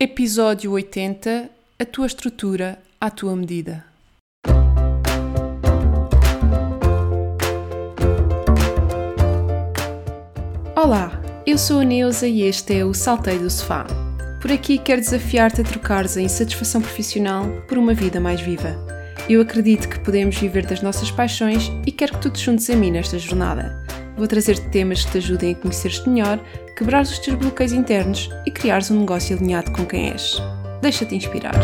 Episódio 80 A tua estrutura à tua medida. Olá, eu sou a Neuza e este é o Salteio do Sofá. Por aqui quero desafiar-te a trocares a insatisfação profissional por uma vida mais viva. Eu acredito que podemos viver das nossas paixões e quero que tu te juntes a mim nesta jornada. Vou trazer-te temas que te ajudem a conhecer-te melhor, quebrar os teus bloqueios internos e criares um negócio alinhado com quem és. Deixa-te inspirar.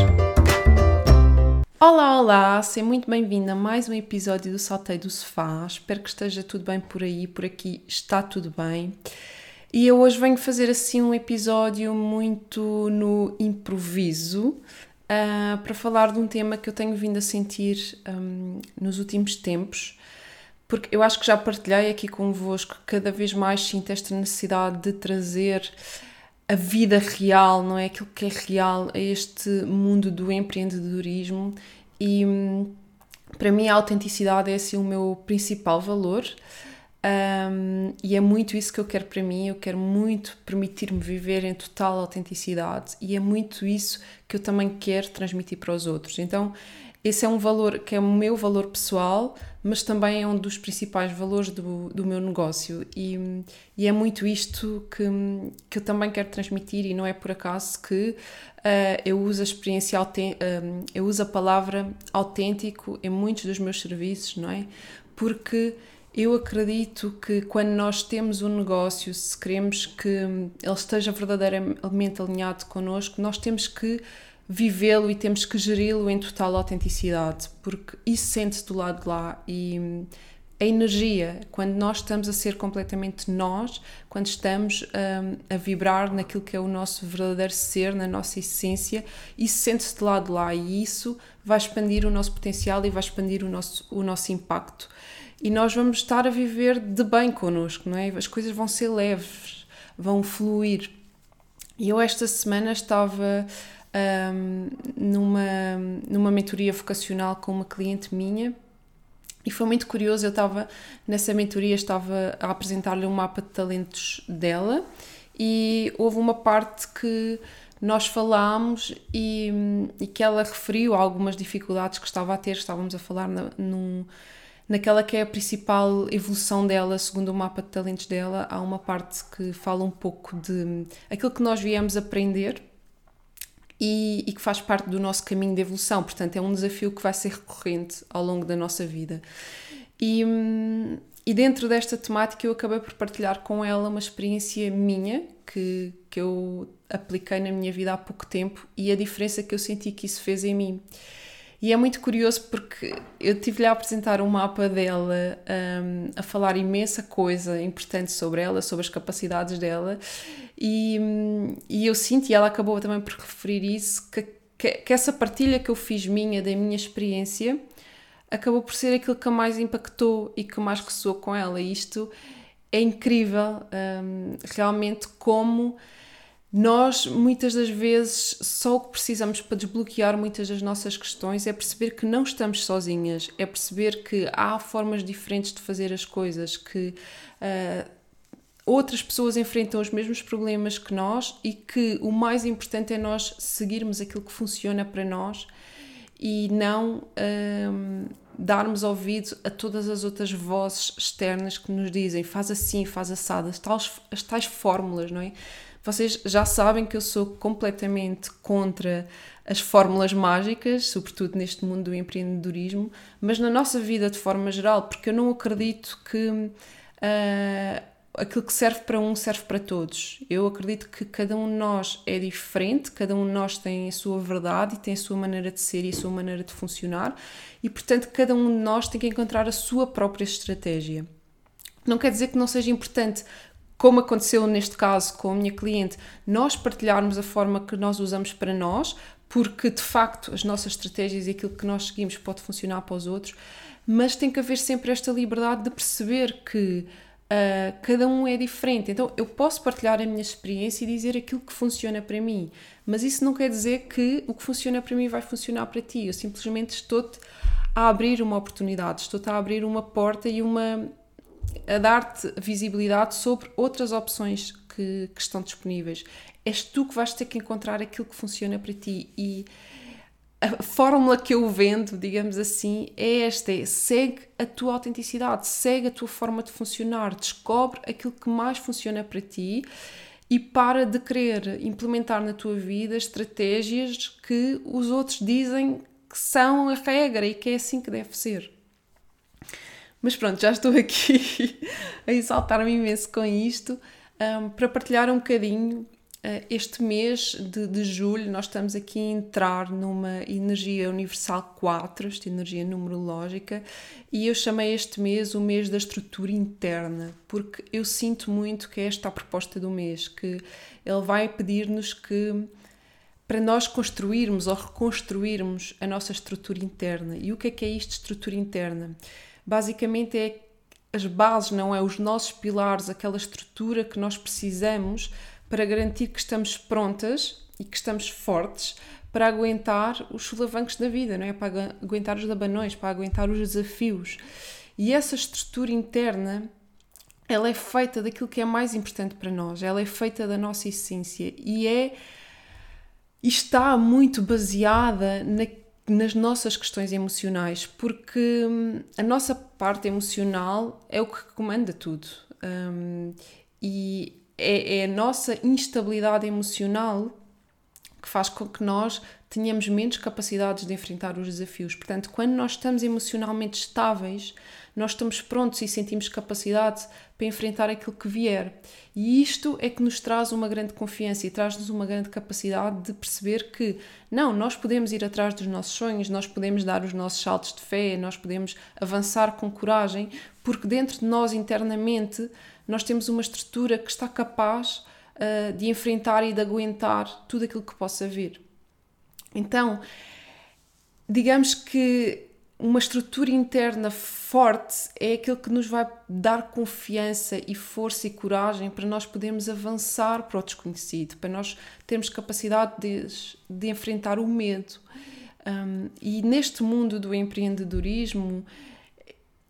Olá, olá! Seja muito bem-vindo a mais um episódio do Salteio do Sofá. Espero que esteja tudo bem por aí, por aqui está tudo bem. E eu hoje venho fazer assim um episódio muito no improviso uh, para falar de um tema que eu tenho vindo a sentir um, nos últimos tempos porque eu acho que já partilhei aqui convosco cada vez mais sinto esta necessidade de trazer a vida real, não é? Aquilo que é real a este mundo do empreendedorismo e para mim a autenticidade é assim o meu principal valor um, e é muito isso que eu quero para mim. Eu quero muito permitir-me viver em total autenticidade e é muito isso que eu também quero transmitir para os outros. Então, esse é um valor que é o meu valor pessoal, mas também é um dos principais valores do, do meu negócio. E, e é muito isto que, que eu também quero transmitir, e não é por acaso que uh, eu uso a experiência, uh, eu uso a palavra autêntico em muitos dos meus serviços, não é? Porque eu acredito que quando nós temos um negócio, se queremos que ele esteja verdadeiramente alinhado connosco, nós temos que vivê-lo e temos que geri-lo em total autenticidade, porque isso sente-se do lado de lá e hum, a energia, quando nós estamos a ser completamente nós, quando estamos um, a vibrar naquilo que é o nosso verdadeiro ser, na nossa essência, isso sente-se do lado de lá e isso vai expandir o nosso potencial e vai expandir o nosso, o nosso impacto. E nós vamos estar a viver de bem connosco, não é? As coisas vão ser leves, vão fluir. E eu esta semana estava um, numa, numa mentoria vocacional com uma cliente minha. E foi muito curioso, eu estava nessa mentoria, estava a apresentar-lhe um mapa de talentos dela e houve uma parte que nós falámos e, e que ela referiu algumas dificuldades que estava a ter, estávamos a falar na, num, naquela que é a principal evolução dela, segundo o mapa de talentos dela, há uma parte que fala um pouco de aquilo que nós viemos aprender e, e, que faz parte do nosso caminho de evolução. Portanto, é um desafio que vai ser recorrente ao longo da nossa vida. E, e dentro desta temática, eu acabei por partilhar com ela uma experiência minha que, que eu apliquei na minha vida há pouco tempo e a diferença que eu senti que isso fez em mim. E é muito curioso porque eu tive-lhe a apresentar um mapa dela, um, a falar imensa coisa importante sobre ela, sobre as capacidades dela, e, e eu sinto, e ela acabou também por referir isso, que, que, que essa partilha que eu fiz minha, da minha experiência, acabou por ser aquilo que mais impactou e que mais ressoou com ela. E isto é incrível, um, realmente, como nós, muitas das vezes, só o que precisamos para desbloquear muitas das nossas questões é perceber que não estamos sozinhas, é perceber que há formas diferentes de fazer as coisas, que uh, outras pessoas enfrentam os mesmos problemas que nós e que o mais importante é nós seguirmos aquilo que funciona para nós e não um, ah, darmos ouvido a todas as outras vozes externas que nos dizem faz assim, faz assado, as tais, as tais fórmulas, não é? Vocês já sabem que eu sou completamente contra as fórmulas mágicas, sobretudo neste mundo do empreendedorismo, mas na nossa vida de forma geral, porque eu não acredito que uh, aquilo que serve para um serve para todos. Eu acredito que cada um de nós é diferente, cada um de nós tem a sua verdade e tem a sua maneira de ser e a sua maneira de funcionar, e portanto cada um de nós tem que encontrar a sua própria estratégia. Não quer dizer que não seja importante como aconteceu neste caso com a minha cliente, nós partilharmos a forma que nós usamos para nós, porque de facto as nossas estratégias e aquilo que nós seguimos pode funcionar para os outros, mas tem que haver sempre esta liberdade de perceber que uh, cada um é diferente. Então eu posso partilhar a minha experiência e dizer aquilo que funciona para mim, mas isso não quer dizer que o que funciona para mim vai funcionar para ti. Eu simplesmente estou-te a abrir uma oportunidade, estou-te a abrir uma porta e uma a dar-te visibilidade sobre outras opções que, que, estão disponíveis. és tu que vais ter que encontrar aquilo que funciona para ti e a fórmula que eu vendo, digamos assim, é esta: é, segue a tua autenticidade, segue a tua forma de funcionar, descobre aquilo que mais funciona para ti e para de querer implementar na tua vida estratégias que os outros dizem que são a regra e que é assim que deve ser. Mas pronto, já estou aqui a exaltar-me imenso com isto um, para partilhar um bocadinho eh, este mês de, de, julho nós estamos aqui a entrar numa energia universal 4, esta energia numerológica, e eu chamei este mês o mês da estrutura interna, porque eu sinto muito que é esta a proposta do mês, que ele vai pedir-nos que para nós construirmos ou reconstruirmos a nossa estrutura interna. E o que é que é isto, estrutura interna? Basicamente é as bases, não é? Os nossos pilares, aquela estrutura que nós precisamos para garantir que estamos prontas e que estamos fortes para aguentar os solavancos da vida, não é? Para aguentar os abanões, para aguentar os desafios. E essa estrutura interna, ela é feita daquilo que é mais importante para nós, ela é feita da nossa essência e é e está muito baseada na, nas nossas questões emocionais, porque hum, a nossa parte emocional é o que comanda tudo. Um, e é, é a nossa instabilidade emocional que faz com que nós tenhamos menos capacidades de enfrentar os desafios. Portanto, quando nós estamos emocionalmente estáveis, nós estamos prontos e sentimos capacidade para enfrentar aquilo que vier. E isto é que nos traz uma grande confiança e traz-nos uma grande capacidade de perceber que, não, nós podemos ir atrás dos nossos sonhos, nós podemos dar os nossos saltos de fé, nós podemos avançar com coragem, porque dentro de nós internamente nós temos uma estrutura que está capaz uh, de enfrentar e de aguentar tudo aquilo que possa vir. Então, digamos que uma estrutura interna forte é aquilo que nos vai dar confiança e força e coragem para nós podermos avançar para o desconhecido, para nós termos capacidade de, de enfrentar o medo. Um, e neste mundo do empreendedorismo,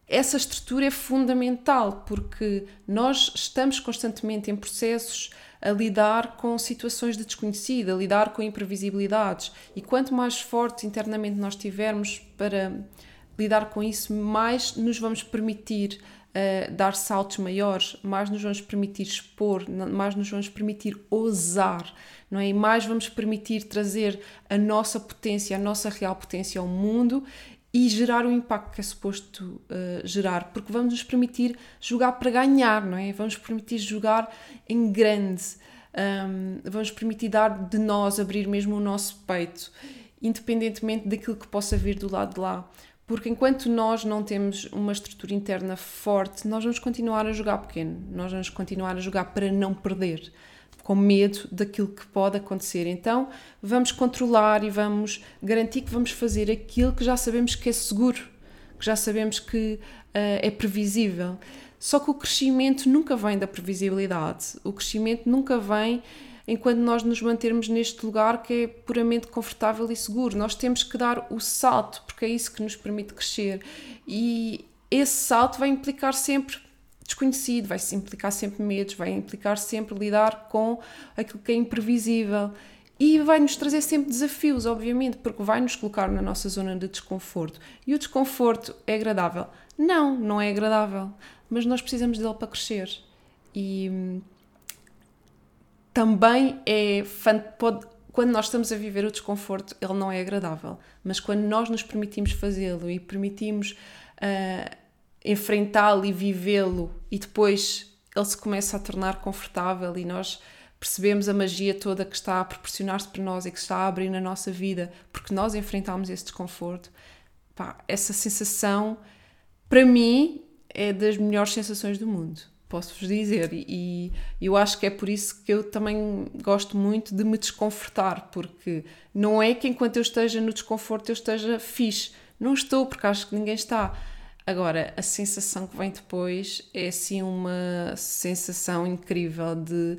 essa estrutura é fundamental porque nós estamos constantemente em processos a lidar com situações de desconhecido, a lidar com imprevisibilidades. E quanto mais forte internamente nós tivermos para lidar com isso, mais nos vamos permitir uh, dar saltos maiores, mais nos vamos permitir expor, mais nos vamos permitir ousar, não é? E mais vamos permitir trazer a nossa potência, a nossa real potência ao mundo e gerar o impacto que é suposto uh, gerar, porque vamos nos permitir jogar para ganhar, não é? Vamos permitir jogar em grande, um, vamos permitir dar de nós, abrir mesmo o nosso peito, independentemente daquilo que possa vir do lado de lá. Porque enquanto nós não temos uma estrutura interna forte, nós vamos continuar a jogar pequeno, nós vamos continuar a jogar para não perder com medo daquilo que pode acontecer. Então, vamos controlar e vamos garantir que vamos fazer aquilo que já sabemos que é seguro, que já sabemos que uh, é previsível. Só que o crescimento nunca vem da previsibilidade. O crescimento nunca vem enquanto nós nos mantermos neste lugar que é puramente confortável e seguro. Nós temos que dar o salto, porque é isso que nos permite crescer. E esse salto vai implicar sempre desconhecido, vai implicar sempre medos, vai implicar sempre lidar com aquilo que é imprevisível e vai nos trazer sempre desafios, obviamente, porque vai nos colocar na nossa zona de desconforto. E o desconforto é agradável? Não, não é agradável, mas nós precisamos dele para crescer. E hum, também é pode, quando nós estamos a viver o desconforto, ele não é agradável, mas quando nós nos permitimos fazê-lo e permitimos uh, enfrentá-lo e vivê-lo e depois ele se começa a tornar confortável e nós percebemos a magia toda que está a proporcionar-se para nós e que está a abrir na nossa vida porque nós enfrentámos esse desconforto. Pá, essa sensação, para mim, é das melhores sensações do mundo, posso-vos dizer. E, e eu acho que é por isso que eu também gosto muito de me desconfortar, porque não é que enquanto eu esteja no desconforto eu esteja fixe. Não estou, porque acho que ninguém está Agora, a sensação que vem depois é assim uma sensação incrível de.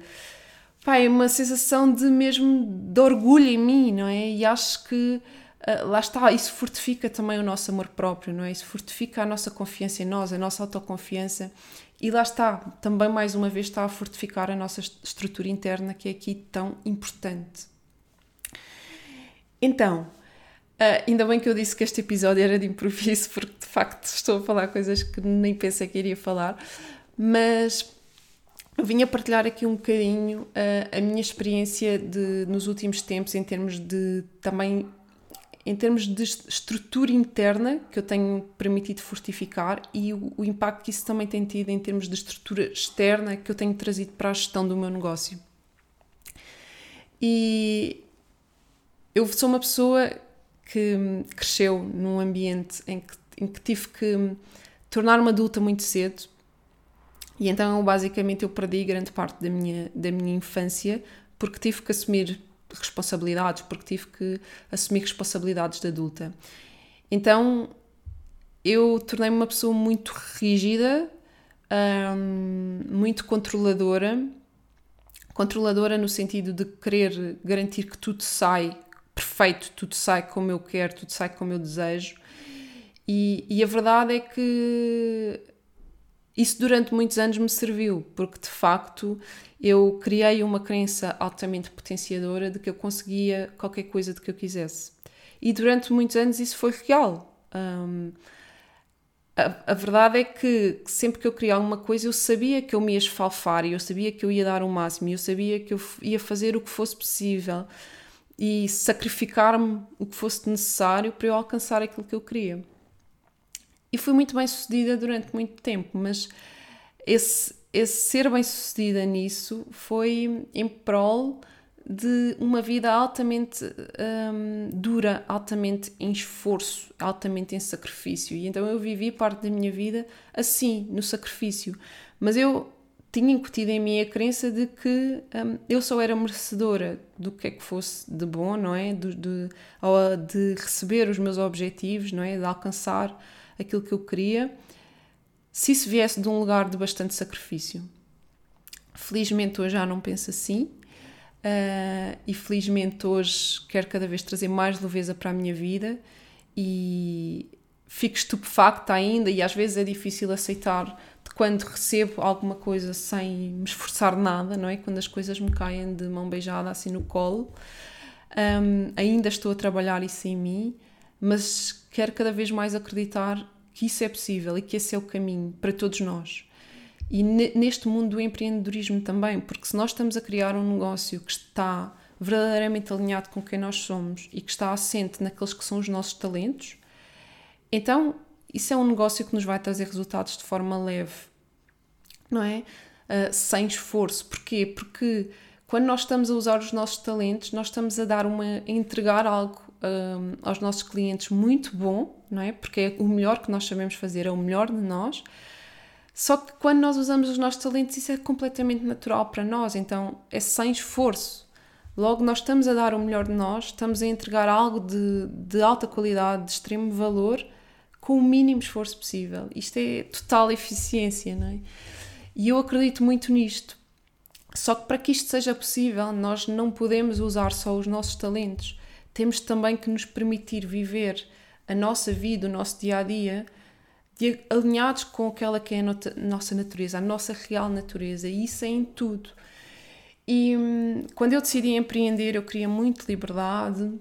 Pá, é uma sensação de mesmo de orgulho em mim, não é? E acho que uh, lá está, isso fortifica também o nosso amor próprio, não é? Isso fortifica a nossa confiança em nós, a nossa autoconfiança e lá está, também mais uma vez está a fortificar a nossa estrutura interna que é aqui tão importante. Então, Uh, ainda bem que eu disse que este episódio era de improviso, porque de facto estou a falar coisas que nem pensei que iria falar, mas vim a partilhar aqui um bocadinho uh, a minha experiência de, nos últimos tempos em termos de também em termos de estrutura interna que eu tenho permitido fortificar e o, o impacto que isso também tem tido em termos de estrutura externa que eu tenho trazido para a gestão do meu negócio. E eu sou uma pessoa que cresceu num ambiente em que, em que tive que tornar-me adulta muito cedo e então basicamente eu perdi grande parte da minha, da minha infância porque tive que assumir responsabilidades, porque tive que assumir responsabilidades de adulta. Então eu tornei-me uma pessoa muito rígida, hum, muito controladora, controladora no sentido de querer garantir que tudo sai perfeito, tudo sai como eu quero, tudo sai como eu desejo. E, e a verdade é que isso durante muitos anos me serviu, porque de facto eu criei uma crença altamente potenciadora de que eu conseguia qualquer coisa de que eu quisesse. E durante muitos anos isso foi real. Um, a, a, verdade é que sempre que eu queria alguma coisa eu sabia que eu me ia esfalfar e eu sabia que eu ia dar o máximo e eu sabia que eu ia fazer o que fosse possível e sacrificar-me o que fosse necessário para eu alcançar aquilo que eu queria. E fui muito bem sucedida durante muito tempo, mas esse, esse ser bem sucedida nisso foi em prol de uma vida altamente hum, dura, altamente em esforço, altamente em sacrifício. E então eu vivi parte da minha vida assim, no sacrifício. Mas eu tinha incutido em mim a crença de que um, eu só era merecedora do que é que fosse de bom, não é? De, de, de receber os meus objetivos, não é? De alcançar aquilo que eu queria, se isso viesse de um lugar de bastante sacrifício. Felizmente hoje já não penso assim uh, e felizmente hoje quero cada vez trazer mais leveza para a minha vida e fico estupefacta ainda e às vezes é difícil aceitar quando recebo alguma coisa sem me esforçar nada, não é? Quando as coisas me caem de mão beijada assim no colo. Um, ainda estou a trabalhar isso em mim, mas quero cada vez mais acreditar que isso é possível e que esse é o caminho para todos nós. E neste mundo do empreendedorismo também, porque se nós estamos a criar um negócio que está verdadeiramente alinhado com quem nós somos e que está assente naqueles que são os nossos talentos, então isso é um negócio que nos vai trazer resultados de forma leve, não é? Uh, sem esforço. Porquê? Porque quando nós estamos a usar os nossos talentos, nós estamos a dar uma, a entregar algo um, aos nossos clientes muito bom, não é? Porque é o melhor que nós sabemos fazer, é o melhor de nós. Só que quando nós usamos os nossos talentos, isso é completamente natural para nós, então é sem esforço. Logo, nós estamos a dar o melhor de nós, estamos a entregar algo de, de alta qualidade, de extremo valor com o mínimo esforço possível. Isto é total eficiência, não é? E eu acredito muito nisto. Só que para que isto seja possível, nós não podemos usar só os nossos talentos. Temos também que nos permitir viver a nossa vida, o nosso dia a dia, alinhados com aquela que é a nossa natureza, a nossa real natureza. E isso é em tudo. E hum, quando eu decidi empreender, eu queria muito liberdade,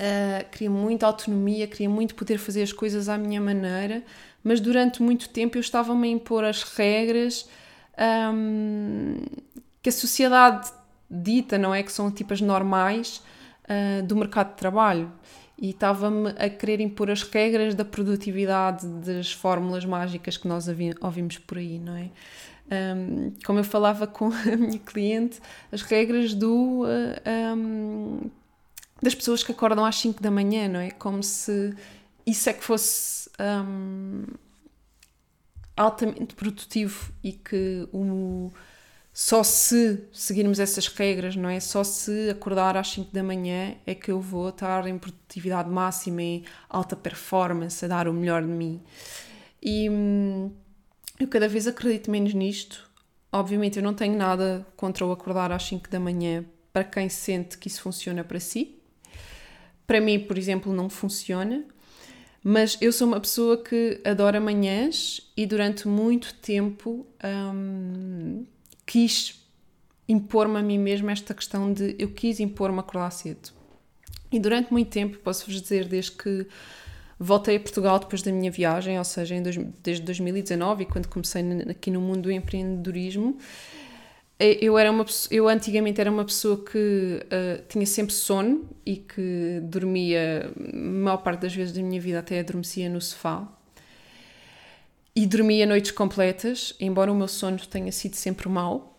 Uh, queria muita autonomia, queria muito poder fazer as coisas à minha maneira, mas durante muito tempo eu estava-me a impor as regras um, que a sociedade dita, não é? Que são tipo as normais uh, do mercado de trabalho. E estava-me a querer impor as regras da produtividade, das fórmulas mágicas que nós ouvimos por aí, não é? Um, como eu falava com a minha cliente, as regras do uh, um, das pessoas que acordam às 5 da manhã, não é? Como se isso é que fosse um, altamente produtivo e que o, só se seguirmos essas regras, não é? Só se acordar às 5 da manhã é que eu vou estar em produtividade máxima, em alta performance, a dar o melhor de mim. E hum, eu cada vez acredito menos nisto. Obviamente eu não tenho nada contra o acordar às 5 da manhã para quem sente que isso funciona para si para mim, por exemplo, não funciona. Mas eu sou uma pessoa que adora manhãs e durante muito tempo hum, quis impor-me a mim mesma esta questão de eu quis impor-me acordar cedo. E durante muito tempo, posso-vos dizer, desde que voltei a Portugal depois da minha viagem, ou seja, dois, desde 2019 e quando comecei aqui no mundo do empreendedorismo, eu era uma eu antigamente era uma pessoa que uh, tinha sempre sono e que dormia a maior parte das vezes da minha vida até adormecia no sofá. E dormia noites completas embora o meu sono tenha sido sempre mau.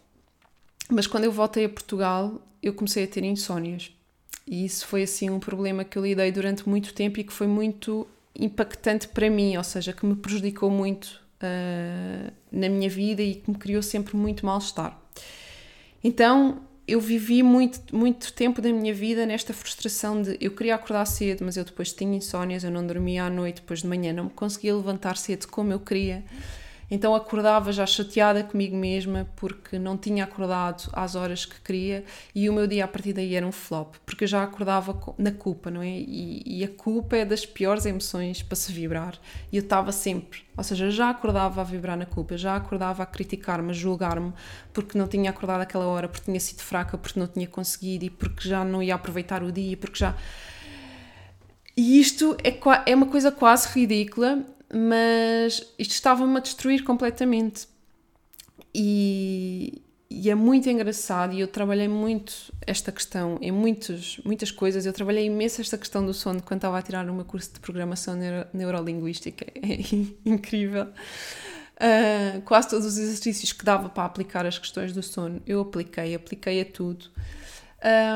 Mas quando eu voltei a Portugal eu comecei a ter insónias. E isso foi assim um problema que eu lidei durante muito tempo e que foi muito impactante para mim, ou seja, que me prejudicou muito uh, na minha vida e que me criou sempre muito mal-estar. Então eu vivi muito, muito tempo da minha vida nesta frustração de eu queria acordar cedo, mas eu depois tinha insónias, eu não dormia à noite, depois de manhã não me conseguia levantar cedo como eu queria. Então acordava já chateada comigo mesma porque não tinha acordado às horas que queria e o meu dia a partir daí era um flop, porque eu já acordava na culpa, não é? E, e a culpa é das piores emoções para se vibrar. E eu estava sempre, ou seja, já acordava a vibrar na culpa, já acordava a criticar-me, a julgar-me porque não tinha acordado aquela hora, porque tinha sido fraca, porque não tinha conseguido e porque já não ia aproveitar o dia, porque já. E isto é, é uma coisa quase ridícula mas isto estava-me a destruir completamente. E, e, é muito engraçado e eu trabalhei muito esta questão em muitos, muitas coisas. Eu trabalhei imenso esta questão do sono quando estava a tirar o meu curso de programação neuro, neurolinguística. É incrível. Uh, quase todos os exercícios que dava para aplicar as questões do sono, eu apliquei, apliquei a tudo.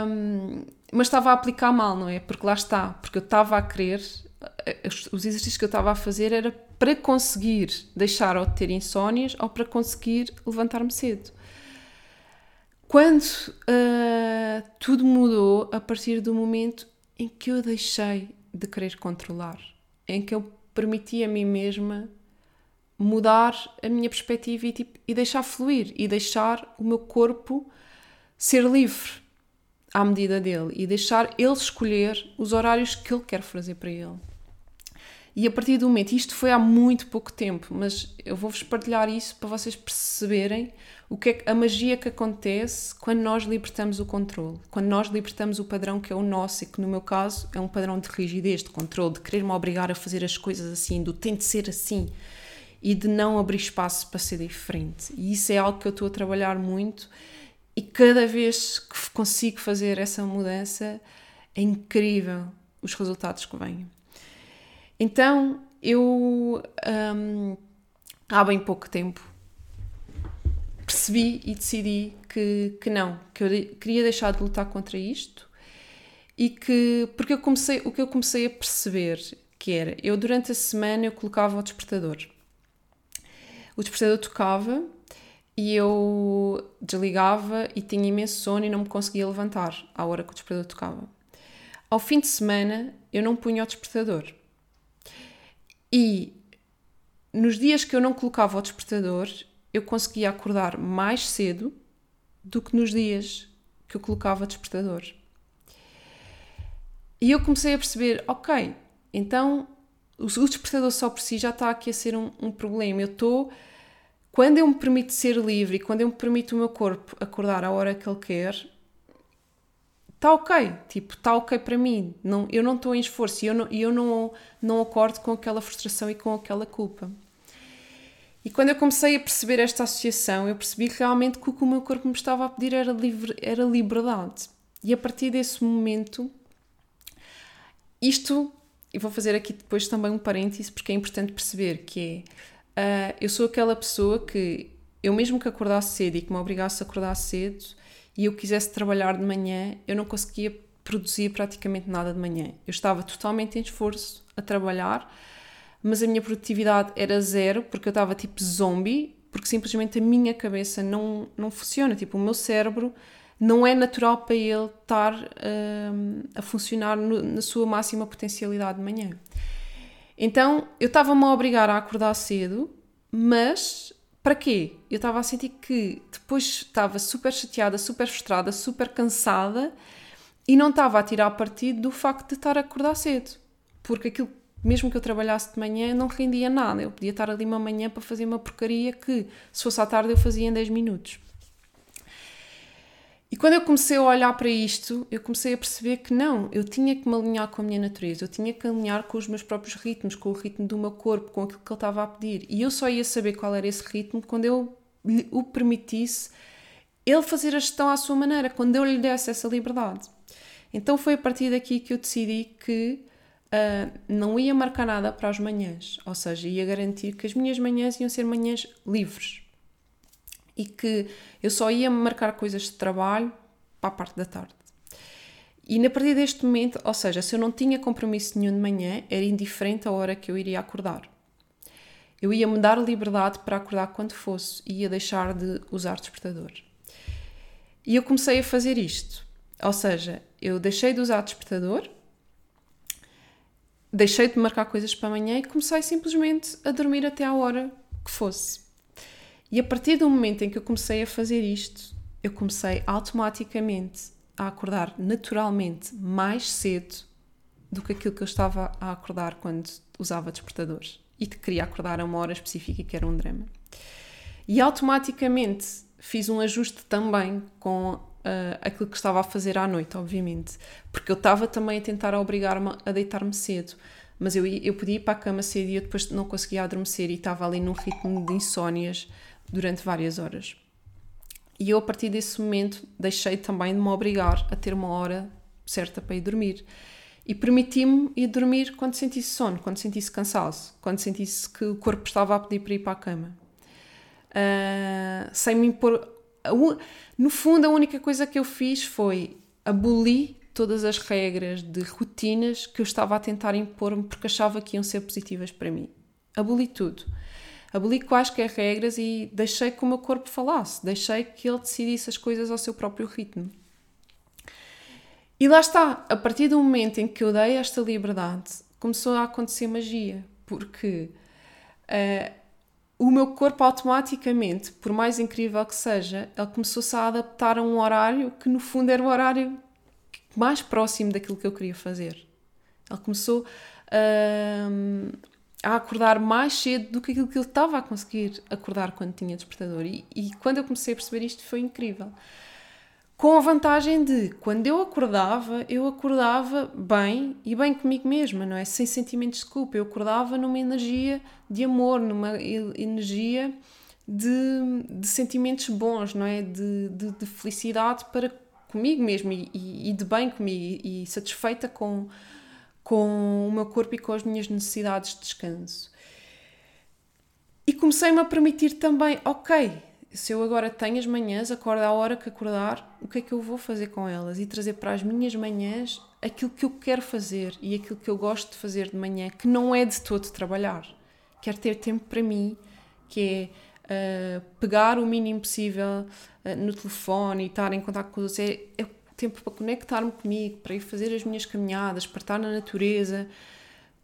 Um, mas estava a aplicar mal, não é? Porque lá está, porque eu estava a querer os exercícios que eu estava a fazer era para conseguir deixar ou ter insónias ou para conseguir levantar-me cedo. Quando uh, tudo mudou a partir do momento em que eu deixei de querer controlar, em que eu permiti a mim mesma mudar a minha perspectiva e, tipo, e deixar fluir e deixar o meu corpo ser livre à medida dele e deixar ele escolher os horários que ele quer fazer para ele. E a partir do momento, isto foi há muito pouco tempo, mas eu vou-vos partilhar isso para vocês perceberem o que é a magia que acontece quando nós libertamos o controle, quando nós libertamos o padrão que é o nosso e que no meu caso é um padrão de rigidez, de controle, de querer me obrigar a fazer as coisas assim, do tem de ser assim e de não abrir espaço para ser diferente. E isso é algo que eu estou a trabalhar muito e cada vez que consigo fazer essa mudança é incrível os resultados que vêm. Então eu, um, há bem pouco tempo, percebi e decidi que, que não, que eu queria deixar de lutar contra isto e que, porque eu comecei, o que eu comecei a perceber que era, eu durante a semana eu colocava o despertador. O despertador tocava e eu desligava e tinha imenso sono e não me conseguia levantar à hora que o despertador tocava. Ao fim de semana eu não punha o despertador e nos dias que eu não colocava o despertador, eu conseguia acordar mais cedo do que nos dias que eu colocava o despertador. E eu comecei a perceber, ok, então o despertador só por si já está aqui a ser um, um problema. Eu estou. Quando eu me permito ser livre quando eu me permito o meu corpo acordar à hora que ele quer, está ok, tipo, está ok para mim, não, eu não estou em esforço e eu, não, eu não, não acordo com aquela frustração e com aquela culpa. E quando eu comecei a perceber esta associação, eu percebi realmente que o que o meu corpo me estava a pedir era, livre, era liberdade. E a partir desse momento, isto, e vou fazer aqui depois também um parêntese, porque é importante perceber que é, uh, eu sou aquela pessoa que, eu mesmo que acordasse cedo e que me obrigasse a acordar cedo, e eu quisesse trabalhar de manhã, eu não conseguia produzir praticamente nada de manhã. Eu estava totalmente em esforço a trabalhar, mas a minha produtividade era zero, porque eu estava tipo zombie, porque simplesmente a minha cabeça não, não funciona. Tipo, o meu cérebro não é natural para ele estar um, a funcionar no, na sua máxima potencialidade de manhã. Então eu estava-me a obrigar a acordar cedo, mas para quê? Eu estava a sentir que depois estava super chateada, super frustrada, super cansada e não estava a tirar partido do facto de estar a acordar cedo, porque aquilo, mesmo que eu trabalhasse de manhã, não rendia nada. Eu podia estar ali uma manhã para fazer uma porcaria que, se fosse à tarde, eu fazia em 10 minutos. E quando eu comecei a olhar para isto, eu comecei a perceber que não, eu tinha que me alinhar com a minha natureza, eu tinha que alinhar com os meus próprios ritmos, com o ritmo do meu corpo, com aquilo que ele estava a pedir. E eu só ia saber qual era esse ritmo quando eu lhe o permitisse ele fazer a gestão à sua maneira, quando eu lhe desse essa liberdade. Então foi a partir daqui que eu decidi que uh, não ia marcar nada para as manhãs, ou seja, ia garantir que as minhas manhãs iam ser manhãs livres e que eu só ia marcar coisas de trabalho para a parte da tarde. E a partir deste momento, ou seja, se eu não tinha compromisso nenhum de manhã, era indiferente a hora que eu iria acordar. Eu ia me dar liberdade para acordar quando fosse e ia deixar de usar despertador. E eu comecei a fazer isto. Ou seja, eu deixei de usar despertador, deixei de marcar coisas para amanhã e comecei simplesmente a dormir até à hora que fosse. E a partir do momento em que eu comecei a fazer isto, eu comecei automaticamente a acordar naturalmente mais cedo do que aquilo que eu estava a acordar quando usava despertadores. E queria acordar a uma hora específica que era um drama. E automaticamente fiz um ajuste também com uh, aquilo que estava a fazer à noite, obviamente. Porque eu estava também a tentar obrigar-me a deitar-me cedo. Mas eu, eu podia ir para a cama cedo e eu depois não conseguia adormecer e estava ali num ritmo de insónias durante várias horas. E eu, a partir desse momento, deixei também de me obrigar a ter uma hora certa para ir dormir. E permiti-me ir dormir quando sentisse sono, quando sentisse cansaço, quando sentisse que o corpo estava a pedir para ir para a cama. Uh, sem me impor. No fundo, a única coisa que eu fiz foi abolir todas as regras de rotinas que eu estava a tentar impor-me porque achava que iam ser positivas para mim. Aboli tudo aboli quaisquer regras e deixei que o meu corpo falasse, deixei que ele decidisse as coisas ao seu próprio ritmo. E lá está, a partir do momento em que eu dei esta liberdade, começou a acontecer magia, porque uh, o meu corpo automaticamente, por mais incrível que seja, ele começou-se a adaptar a um horário que no fundo era o horário mais próximo daquilo que eu queria fazer. Ele começou uh, a acordar mais cedo do que aquilo que eu estava a conseguir acordar quando tinha despertador. E, e quando eu comecei a perceber isto foi incrível. Com a vantagem de, quando eu acordava, eu acordava bem e bem comigo mesma, não é? Sem sentimentos de culpa. Eu acordava numa energia de amor, numa energia de, de sentimentos bons, não é? De, de, de felicidade para comigo mesma e, e, de bem comigo e satisfeita com, com o meu corpo e com as minhas necessidades de descanso. E comecei-me a permitir também, ok, se eu agora tenho as manhãs, acordo à hora que acordar, o que é que eu vou fazer com elas? E trazer para as minhas manhãs aquilo que eu quero fazer e aquilo que eu gosto de fazer de manhã, que não é de todo trabalhar. Quero ter tempo para mim, que é uh, pegar o mínimo possível uh, no telefone e estar em contato com outros. É, é tempo para conectar-me comigo, para ir fazer as minhas caminhadas, para estar na natureza,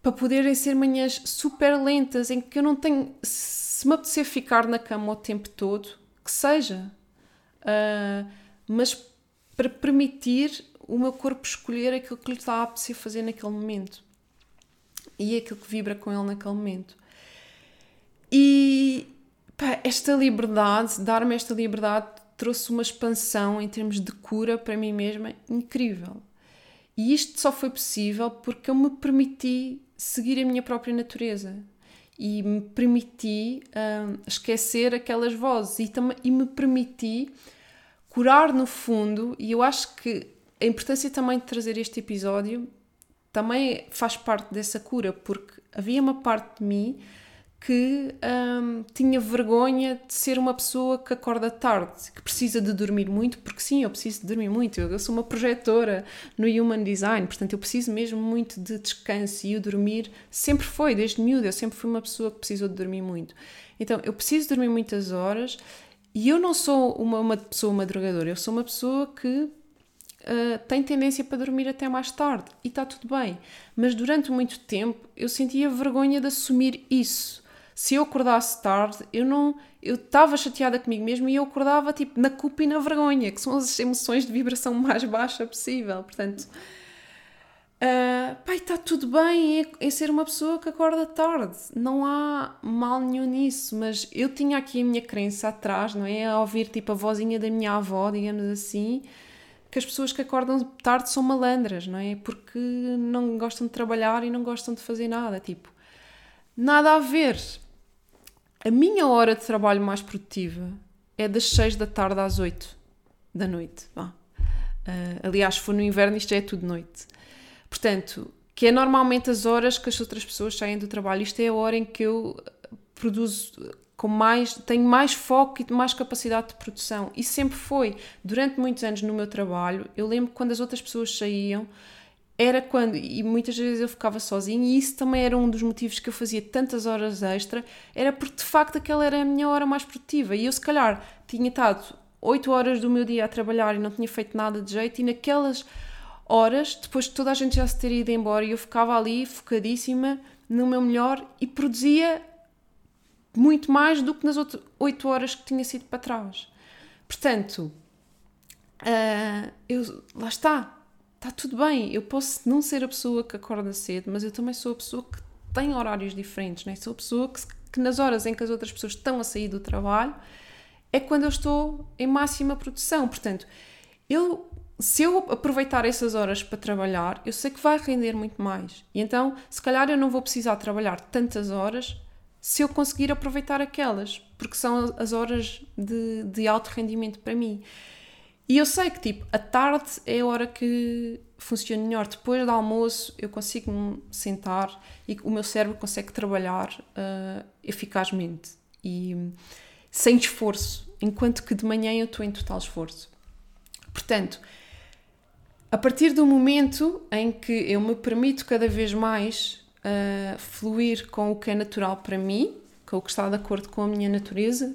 para poderem ser manhãs super lentas em que eu não tenho. Se me apetecer ficar na cama o tempo todo, que seja. Uh, mas para permitir o meu corpo escolher aquilo que lhe está a apetecer fazer naquele momento. E é aquilo que vibra com ele naquele momento. E pá, esta liberdade, dar-me esta liberdade trouxe uma expansão em termos de cura para mim mesma incrível. E isto só foi possível porque eu me permiti seguir a minha própria natureza e me permiti uh, esquecer aquelas vozes e, e me permiti curar no fundo. E eu acho que a importância também de trazer este episódio também faz parte dessa cura, porque havia uma parte de mim que hum, tinha vergonha de ser uma pessoa que acorda tarde, que precisa de dormir muito, porque sim, eu preciso de dormir muito. Eu, eu sou uma projetora no Human Design, portanto, eu preciso mesmo muito de descanso e o dormir sempre foi, desde miúdo, eu sempre fui uma pessoa que precisou de dormir muito. Então, eu preciso dormir muitas horas e eu não sou uma, uma pessoa madrugadora, eu sou uma pessoa que Uh, tem tendência para dormir até mais tarde e está tudo bem. Mas durante muito tempo eu sentia vergonha de assumir isso se eu acordasse tarde, eu não. Eu estava chateada comigo mesmo e eu acordava tipo na culpa e na vergonha, que são as emoções de vibração mais baixa possível. Portanto, uh, pai, está tudo bem em, em, ser uma pessoa que acorda tarde, não há mal nenhum nisso, mas eu tinha aqui a minha crença atrás, não é? A ouvir tipo a vozinha da minha avó, digamos assim que as pessoas que acordam tarde são malandras, não é? Porque não gostam de trabalhar e não gostam de fazer nada. Tipo, nada a ver. A minha hora de trabalho mais produtiva é das 6 da tarde às 8 da noite. Uh, aliás, se for no inverno, isto já é tudo noite. Portanto, que é normalmente as horas que as outras pessoas saem do trabalho. Isto é a hora em que eu produzo com mais, tenho mais foco e mais capacidade de produção. E sempre foi. Durante muitos anos no meu trabalho, eu lembro quando as outras pessoas saíam, era quando, e muitas vezes eu ficava sozinha, e isso também era um dos motivos que eu fazia tantas horas extra, era porque de facto aquela era a minha hora mais produtiva. E eu, se calhar, tinha estado 8 horas do meu dia a trabalhar e não tinha feito nada de jeito, e naquelas horas, depois de toda a gente já se ter ido embora, eu ficava ali focadíssima no meu melhor e produzia muito mais do que nas outras 8 horas que tinha sido para trás. Portanto, uh, eu, lá está, está tudo bem. Eu posso não ser a pessoa que acorda cedo, mas eu também sou a pessoa que tem horários diferentes, né? sou a pessoa que, que nas horas em que as outras pessoas estão a sair do trabalho é quando eu estou em máxima produção. Portanto, eu se eu aproveitar essas horas para trabalhar, eu sei que vai render muito mais. E então, se calhar eu não vou precisar trabalhar tantas horas se eu conseguir aproveitar aquelas, porque são as horas de, de alto rendimento para mim. E eu sei que, tipo, a tarde é a hora que funciona melhor. Depois do almoço, eu consigo me sentar e o meu cérebro consegue trabalhar uh, eficazmente e sem esforço, enquanto que de manhã eu estou em total esforço. Portanto, a partir do momento em que eu me permito cada vez mais uh, fluir com o que é natural para mim, com o que está de acordo com a minha natureza,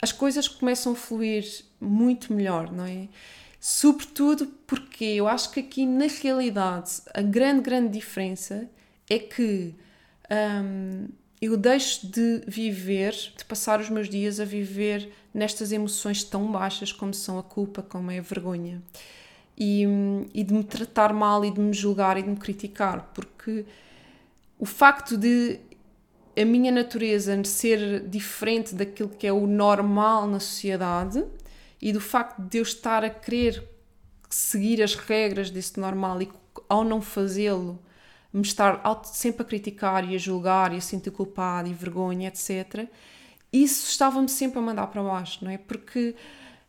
as coisas começam a fluir muito melhor, não é? Sobretudo porque eu acho que aqui na realidade a grande, grande diferença é que um, eu deixo de viver, de passar os meus dias a viver nestas emoções tão baixas como são a culpa, como é a vergonha. E, e de me tratar mal e de me julgar e de me criticar, porque o facto de a minha natureza ser diferente daquilo que é o normal na sociedade e do facto de eu estar a querer seguir as regras desse normal e ao não fazê-lo me estar sempre a criticar e a julgar e a sentir culpado e vergonha, etc. Isso estava-me sempre a mandar para baixo, não é? Porque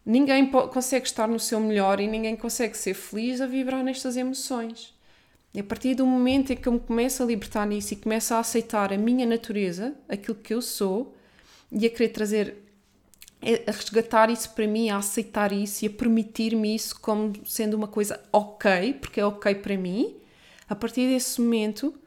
ninguém consegue estar no seu melhor e ninguém consegue ser feliz a vibrar nestas emoções. E a partir do momento em que eu me começo a libertar nisso e começo a aceitar a minha natureza, aquilo que eu sou, e a querer trazer, a resgatar isso para mim, a aceitar isso e a permitir-me isso como sendo uma coisa ok, porque é ok para mim, a partir desse momento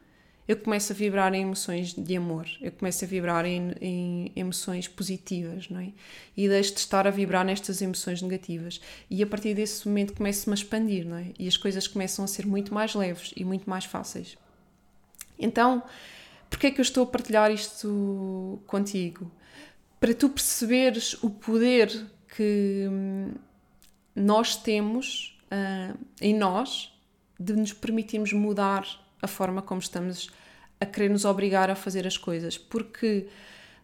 eu começo a vibrar em emoções de amor, eu começo a vibrar em, em, emoções positivas, não é? E deixo de estar a vibrar nestas emoções negativas. E a partir desse momento começo-me a expandir, não é? E as coisas começam a ser muito mais leves e muito mais fáceis. Então, porquê é que eu estou a partilhar isto contigo? Para tu perceberes o poder que hum, nós temos uh, em nós de nos permitirmos mudar a forma como estamos a querer nos obrigar a fazer as coisas, porque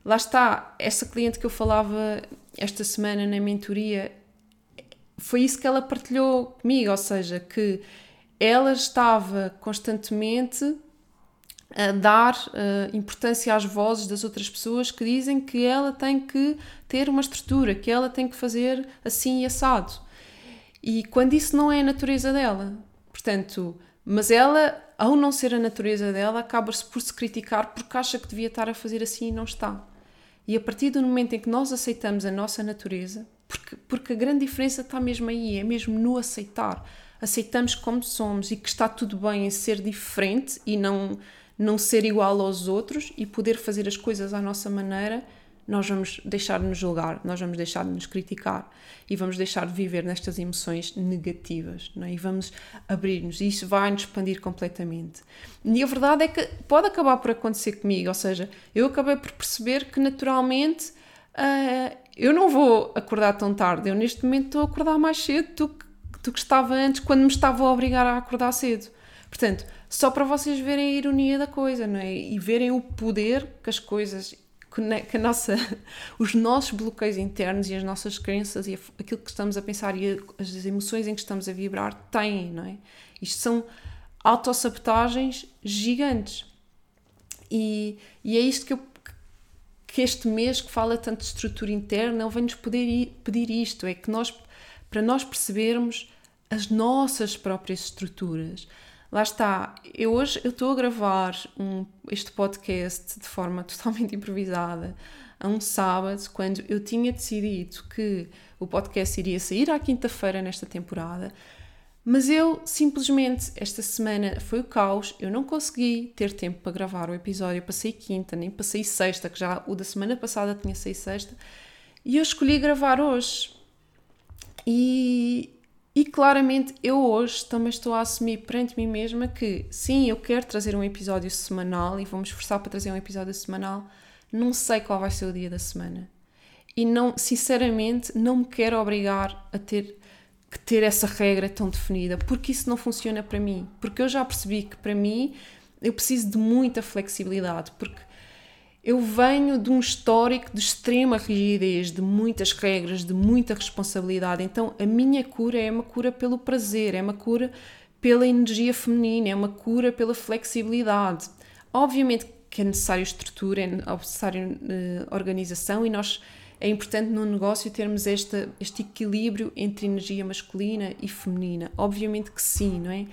lá está, essa cliente que eu falava esta semana na mentoria, foi isso que ela partilhou comigo, ou seja, que ela estava constantemente a dar uh, importância às vozes das outras pessoas que dizem que ela tem que ter uma estrutura, que ela tem que fazer assim e assado. E quando isso não é a natureza dela, portanto, mas ela ao não ser a natureza dela, acaba-se por se criticar porque acha que devia estar a fazer assim e não está. E a partir do momento em que nós aceitamos a nossa natureza, porque, porque a grande diferença está mesmo aí, é mesmo no aceitar. Aceitamos como somos e que está tudo bem em ser diferente e não, não ser igual aos outros e poder fazer as coisas à nossa maneira, nós vamos deixar de nos julgar, nós vamos deixar de nos criticar e vamos deixar de viver nestas emoções negativas não é? e vamos abrir-nos e isso vai nos expandir completamente. E a verdade é que pode acabar por acontecer comigo, ou seja, eu acabei por perceber que naturalmente uh, eu não vou acordar tão tarde, eu neste momento estou a acordar mais cedo do que, do que estava antes quando me estava a obrigar a acordar cedo. Portanto, só para vocês verem a ironia da coisa, não é? E verem o poder que as coisas que a nossa, os nossos bloqueios internos e as nossas crenças e aquilo que estamos a pensar e as emoções em que estamos a vibrar têm, não é? Isto são autossabotagens gigantes. E, e é isto que, eu, que este mês que fala tanto de estrutura interna, ele vem-nos poder pedir isto, é que nós, para nós percebermos as nossas próprias estruturas, lá está, eu hoje eu estou a gravar um, este podcast de forma totalmente improvisada a um sábado, quando eu tinha decidido que o podcast iria sair à quinta-feira nesta temporada, mas eu simplesmente, esta semana foi o caos, eu não consegui ter tempo para gravar o episódio, eu passei quinta, nem passei sexta, que já o da semana passada tinha saído sexta, e eu escolhi gravar hoje. E, e claramente eu hoje também estou a assumir perante mim mesma que sim, eu quero trazer um episódio semanal e vou-me esforçar para trazer um episódio semanal. Não sei qual vai ser o dia da semana. E não, sinceramente, não me quero obrigar a ter que ter essa regra tão definida, porque isso não funciona para mim. Porque eu já percebi que para mim eu preciso de muita flexibilidade, porque eu venho de um histórico de extrema rigidez, de muitas regras, de muita responsabilidade. Então, a minha cura é uma cura pelo prazer, é uma cura pela energia feminina, é uma cura pela flexibilidade. Obviamente que é necessário estrutura, é necessário uh, organização e nós é importante no negócio termos esta, este equilíbrio entre energia masculina e feminina. Obviamente que sim, não é?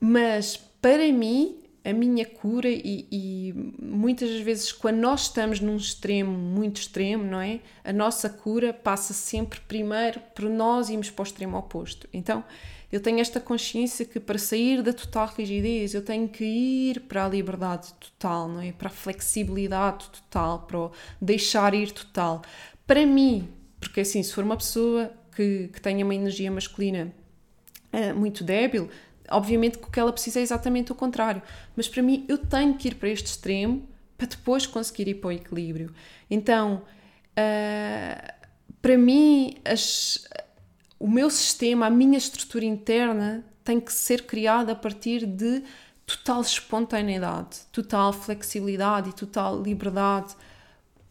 Mas para mim a minha cura e, e, muitas vezes quando nós estamos num extremo muito extremo, não é? A nossa cura passa sempre primeiro por nós irmos para o extremo oposto. Então, eu tenho esta consciência que para sair da total rigidez, eu tenho que ir para a liberdade total, não é? Para a flexibilidade total, para o deixar ir total. Para mim, porque assim, se for uma pessoa que, que tenha uma energia masculina uh, muito débil, Obviamente que o que ela precisa é exatamente o contrário, mas para mim eu tenho que ir para este extremo para depois conseguir ir para o equilíbrio. Então, uh, para mim, as, o meu sistema, a minha estrutura interna tem que ser criada a partir de total espontaneidade, total flexibilidade e total liberdade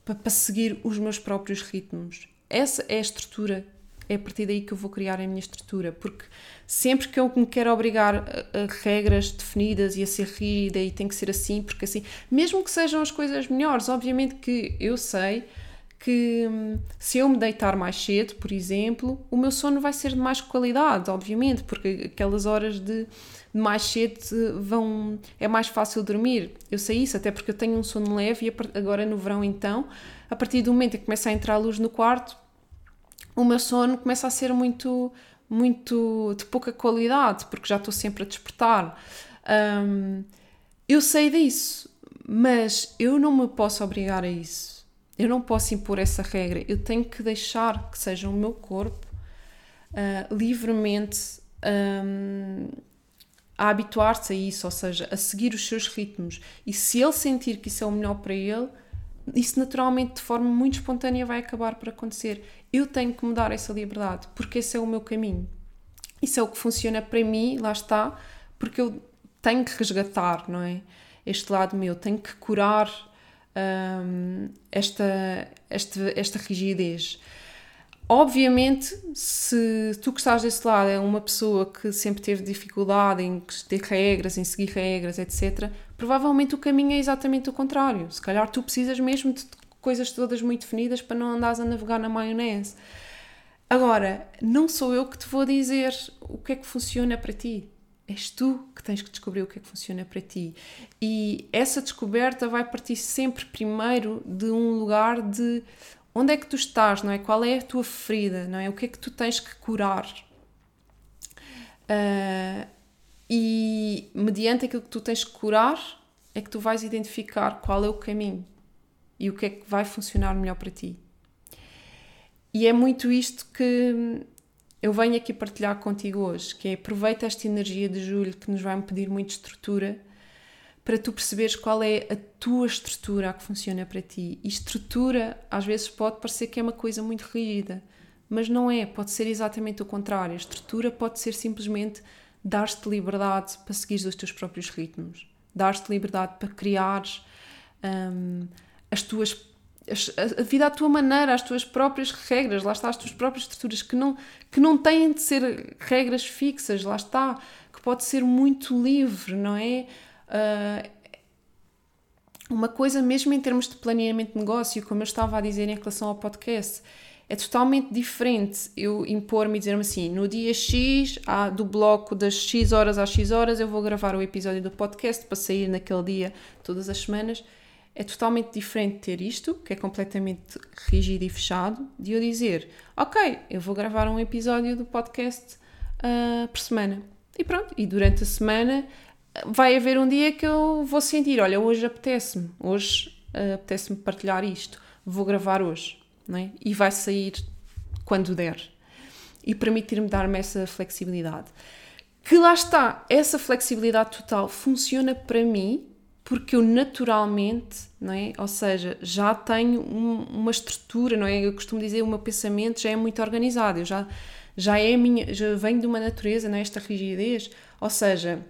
para, para seguir os meus próprios ritmos. Essa é a estrutura é a partir daí que eu vou criar a minha estrutura, porque sempre que eu me quero obrigar a, regras definidas e a ser rígida e tem que ser assim, porque assim, mesmo que sejam as coisas melhores, obviamente que eu sei que hum, se eu me deitar mais cedo, por exemplo, o meu sono vai ser de mais qualidade, obviamente, porque aquelas horas de, de mais cedo vão é mais fácil dormir. Eu sei isso, até porque eu tenho um sono leve e agora no verão então, a partir do momento em que começa a entrar a luz no quarto, o meu sono começa a ser muito, muito de pouca qualidade, porque já estou sempre a despertar. Um, eu sei disso, mas eu não me posso obrigar a isso. Eu não posso impor essa regra. Eu tenho que deixar que seja o meu corpo uh, livremente um, a habituar-se a isso, ou seja, a seguir os seus ritmos. E se ele sentir que isso é o melhor para ele, isso naturalmente, de forma muito espontânea, vai acabar por acontecer. Eu tenho que mudar essa liberdade, porque esse é o meu caminho. Isso é o que funciona para mim, lá está, porque eu tenho que resgatar, não é? Este lado meu, tenho que curar hum, esta, esta, esta rigidez. Obviamente, se tu que estás desse lado é uma pessoa que sempre teve dificuldade em ter regras, em seguir regras, etc., provavelmente o caminho é exatamente o contrário. Se calhar tu precisas mesmo de coisas todas muito definidas para não andares a navegar na maionese. Agora, não sou eu que te vou dizer o que é que funciona para ti. És tu que tens que descobrir o que é que funciona para ti. E essa descoberta vai partir sempre primeiro de um lugar de onde é que tu estás, não é? Qual é a tua ferida, não é? O que é que tu tens que curar? Uh, e mediante aquilo que tu tens que curar, é que tu vais identificar qual é o caminho. e o que é que vai funcionar melhor para ti. E é muito isto que eu venho aqui partilhar contigo hoje, que é aproveita esta energia de julho que nos vai pedir muita estrutura para tu perceberes qual é a tua estrutura a que funciona para ti. E estrutura, às vezes, pode parecer que é uma coisa muito rígida, mas não é, pode ser exatamente o contrário. A estrutura pode ser simplesmente dar-te liberdade para seguir os teus próprios ritmos, dar-te liberdade para criares um, as tuas a vida à tua maneira, as tuas próprias regras, lá está, as tuas próprias estruturas que não, que não têm de ser regras fixas, lá está, que pode ser muito livre, não é? Uh, uma coisa, mesmo em termos de planeamento de negócio, como eu estava a dizer em relação ao podcast, é totalmente diferente eu impor-me e dizer-me assim: no dia X, do bloco das X horas às X horas, eu vou gravar o episódio do podcast para sair naquele dia todas as semanas. É totalmente diferente ter isto, que é completamente rígido e fechado, de eu dizer: Ok, eu vou gravar um episódio do podcast uh, por semana. E pronto, e durante a semana vai haver um dia que eu vou sentir: olha, hoje apetece-me, hoje uh, apetece-me partilhar isto, vou gravar hoje, não é? e vai sair quando der. E permitir-me dar-me essa flexibilidade. Que lá está, essa flexibilidade total funciona para mim porque eu naturalmente, não é? Ou seja, já tenho um, uma estrutura, não é? Eu costumo dizer, o meu pensamento já é muito organizado, eu já, já é minha, já venho de uma natureza, não é? Esta rigidez, ou seja,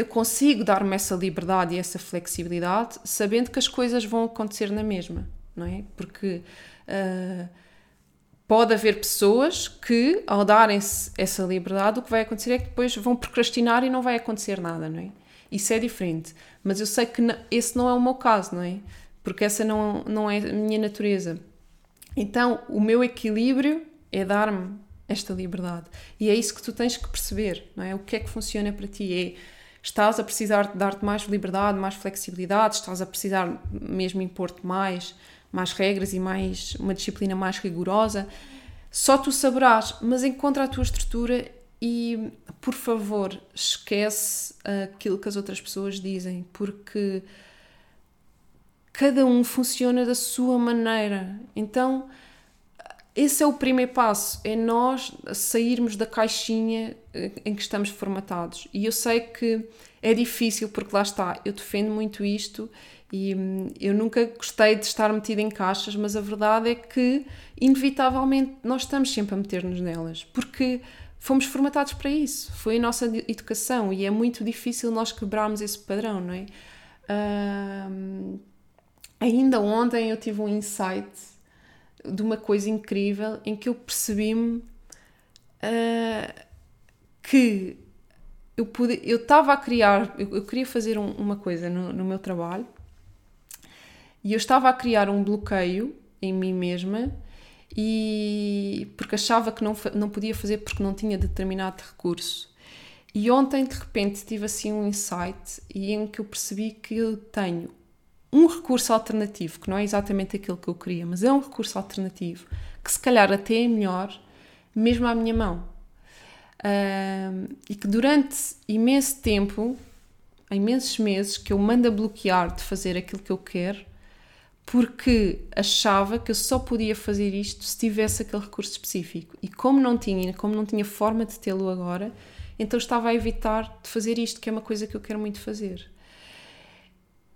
eu consigo dar-me essa liberdade e essa flexibilidade sabendo que as coisas vão acontecer na mesma, não é? Porque uh, pode haver pessoas que, ao darem-se essa liberdade, o que vai acontecer é que depois vão procrastinar e não vai acontecer nada, não é? Isso é diferente. Mas eu sei que esse não é o meu caso, não é? Porque essa não, não é a minha natureza. Então, o meu equilíbrio é dar-me esta liberdade. E é isso que tu tens que perceber, não é? O que é que funciona para ti? É Estás a precisar de dar-te mais liberdade, mais flexibilidade, estás a precisar mesmo impor-te mais, mais regras e mais uma disciplina mais rigorosa. Só tu saberás, mas encontra a tua estrutura e, por favor, esquece aquilo que as outras pessoas dizem, porque cada um funciona da sua maneira. Então, esse é o primeiro passo, é nós sairmos da caixinha eh, em que estamos formatados. E eu sei que é difícil, porque lá está, eu defendo muito isto e hum, eu nunca gostei de estar metida em caixas, mas a verdade é que, inevitavelmente, nós estamos sempre a meter-nos nelas, porque fomos formatados para isso, foi a nossa educação e é muito difícil nós quebrarmos esse padrão, não é? Ainda ontem eu tive um insight de uma coisa incrível em que eu percebi-me uh, que eu pude, eu estava a criar, eu, eu queria fazer um, uma coisa no, no meu trabalho e eu estava a criar um bloqueio em mim mesma e porque achava que não, não podia fazer porque não tinha determinado recurso. E ontem de repente tive assim um insight e em que eu percebi que eu tenho um recurso alternativo, que não é exatamente aquilo que eu queria, mas é um recurso alternativo, que se calhar até é melhor, mesmo à minha mão. Uh, e que durante imenso tempo, imensos meses, que eu mando a bloquear de fazer aquilo que eu quero, porque achava que eu só podia fazer isto se tivesse aquele recurso específico. E como não tinha, como não tinha forma de tê-lo agora, então estava a evitar de fazer isto, que é uma coisa que eu quero muito fazer.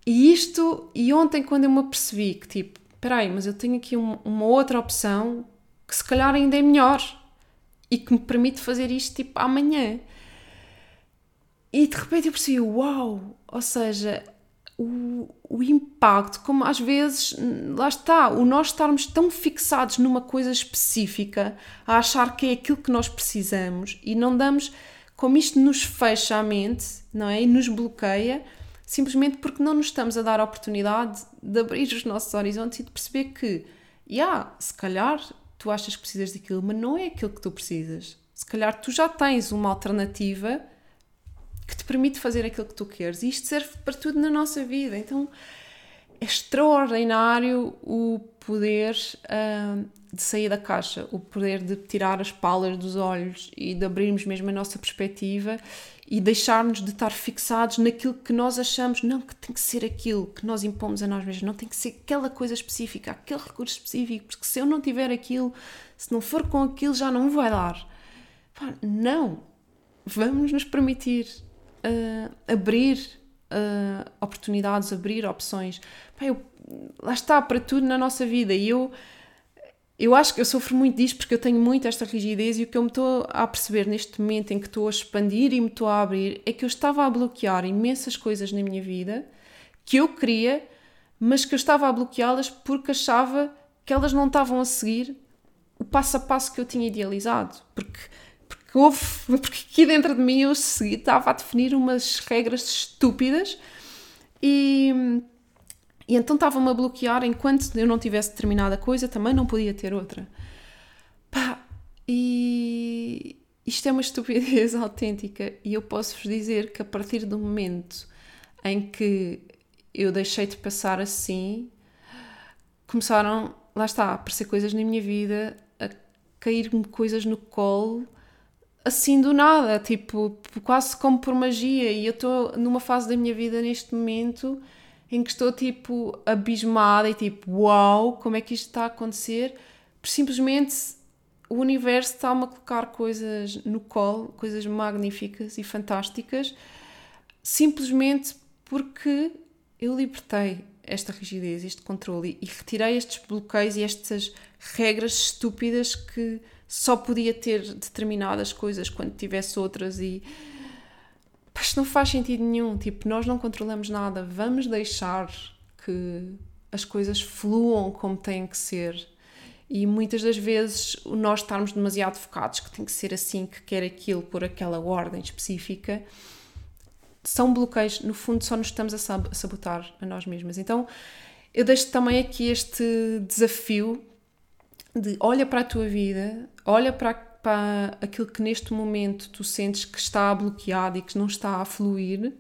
E isto, e ontem quando eu me apercebi que tipo, peraí, mas eu tenho aqui uma, uma outra opção que se calhar ainda é melhor e que me permite fazer isto tipo amanhã. E de repente eu percebi, uau! Ou seja, o, o impacto, como às vezes, lá está, o nós estarmos tão fixados numa coisa específica, a achar que é aquilo que nós precisamos e não damos, como isto nos fecha a mente, não é? E nos bloqueia simplesmente porque não nos estamos a dar a oportunidade de abrir os nossos horizontes e de perceber que, yeah, se calhar tu achas que precisas daquilo, mas não é aquilo que tu precisas. Se calhar tu já tens uma alternativa que te permite fazer aquilo que tu queres. E isto serve para tudo na nossa vida. Então é extraordinário o poder uh, de sair da caixa, o poder de tirar as palas dos olhos e de abrirmos mesmo a nossa perspectiva e deixarmos de estar fixados naquilo que nós achamos, não que tem que ser aquilo que nós impomos a nós mesmos, não tem que ser aquela coisa específica, aquele recurso específico, porque se eu não tiver aquilo, se não for com aquilo, já não vai dar. Pá, não! Vamos nos permitir uh, abrir uh, oportunidades, abrir opções. Pá, eu, lá está, para tudo na nossa vida. E eu eu acho que eu sofro muito disto porque eu tenho muito esta rigidez e o que eu me estou a perceber neste momento em que estou a expandir e me estou a abrir é que eu estava a bloquear imensas coisas na minha vida que eu queria, mas que eu estava a bloqueá-las porque achava que elas não estavam a seguir o passo a passo que eu tinha idealizado. Porque, porque houve, porque aqui dentro de mim eu segui, estava a definir umas regras estúpidas e e então estava-me a bloquear enquanto eu não tivesse determinada coisa, também não podia ter outra. Pá, e isto é uma estupidez autêntica. E eu posso-vos dizer que a partir do momento em que eu deixei de passar assim, começaram, lá está, a aparecer coisas na minha vida, a cair-me coisas no colo, assim do nada, tipo, quase como por magia. E eu estou numa fase da minha vida neste momento em que estou tipo abismada e tipo, uau, como é que isto está a acontecer? Simplesmente o universo está-me a colocar coisas no colo, coisas magníficas e fantásticas, simplesmente porque eu libertei esta rigidez, este controle e retirei estes bloqueios e estas regras estúpidas que só podia ter determinadas coisas quando tivesse outras e isto não faz sentido nenhum. Tipo, nós não controlamos nada. Vamos deixar que as coisas fluam como têm que ser. E muitas das vezes nós estarmos demasiado focados que tem que ser assim, que quer aquilo por aquela ordem específica, são bloqueios. No fundo, só nos estamos a sabotar a nós mesmas. Então, eu deixo também aqui este desafio de olha para a tua vida, olha para para aquilo que neste momento tu sentes que está bloqueado e que não está a fluir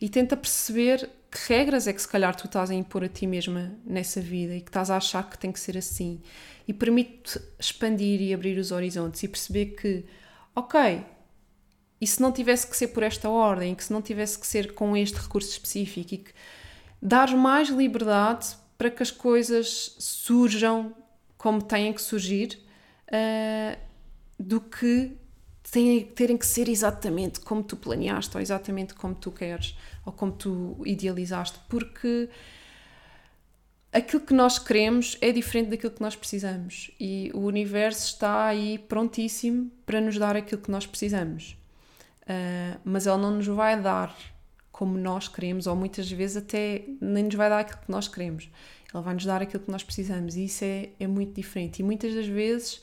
e tenta perceber que regras é que se calhar tu estás a impor a ti mesma nessa vida e que estás a achar que tem que ser assim. E permite-te expandir e abrir os horizontes e perceber que, ok, e se não tivesse que ser por esta ordem, que se não tivesse que ser com este recurso específico e que dar mais liberdade para que as coisas surjam como têm que surgir uh, do que terem que ser exatamente como tu planeaste ou exatamente como tu queres ou como tu idealizaste, porque aquilo que nós queremos é diferente daquilo que nós precisamos e o universo está aí prontíssimo para nos dar aquilo que nós precisamos, uh, mas ele não nos vai dar como nós queremos ou muitas vezes até nem nos vai dar aquilo que nós queremos, ele vai nos dar aquilo que nós precisamos e isso é, é muito diferente. E muitas das vezes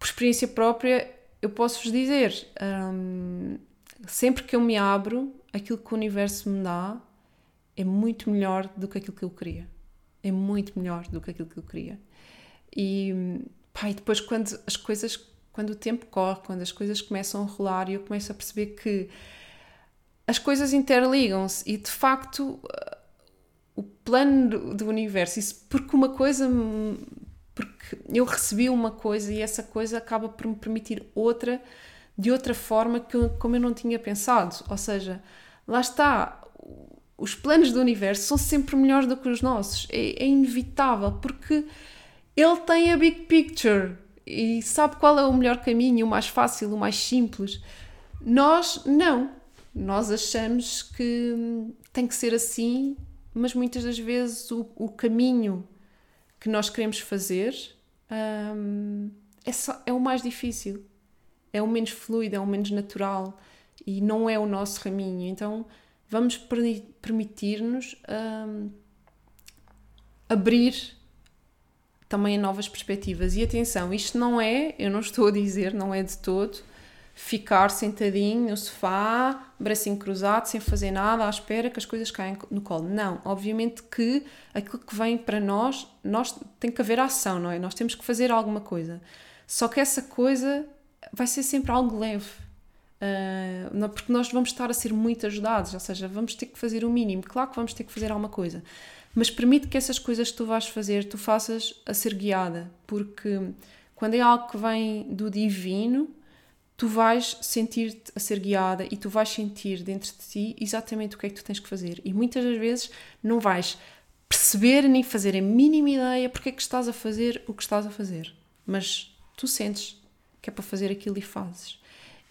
por experiência própria, eu posso-vos dizer, hum, sempre que eu me abro, aquilo que o universo me dá é muito melhor do que aquilo que eu queria. É muito melhor do que aquilo que eu queria. E, pá, e depois, quando as coisas, quando o tempo corre, quando as coisas começam a rolar, e eu começo a perceber que as coisas interligam-se e de facto o plano do, universo, isso porque uma coisa porque eu recebi uma coisa e essa coisa acaba por me permitir outra de outra forma que como eu não tinha pensado. Ou seja, lá está, os planos do universo são sempre melhores do que os nossos. É, é inevitável, porque ele tem a big picture e sabe qual é o melhor caminho, o mais fácil, o mais simples. Nós não. Nós achamos que tem que ser assim, mas muitas das vezes o, o caminho que nós queremos fazer um, é, só, é o mais difícil, é o menos fluido, é o menos natural e não é o nosso caminho. Então vamos permitir-nos um, abrir também a novas perspectivas. E atenção, isto não é, eu não estou a dizer, não é de todo ficar sentadinho no sofá, bracinho cruzado, sem fazer nada, à espera que as coisas caem no colo. Não, obviamente que aquilo que vem para nós, nós tem que haver ação, não é? Nós temos que fazer alguma coisa. Só que essa coisa vai ser sempre algo leve. Uh, porque nós vamos estar a ser muito ajudados, ou seja, vamos ter que fazer o mínimo. Claro que vamos ter que fazer alguma coisa, mas permite que essas coisas que tu vais fazer, tu faças a ser guiada, porque quando é algo que vem do divino, tu vais sentir-te a ser guiada e tu vais sentir dentro de ti exatamente o que é que tu tens que fazer. E muitas das vezes não vais perceber nem fazer a mínima ideia porque é que estás a fazer o que estás a fazer, mas tu sentes que é para fazer aquilo e fazes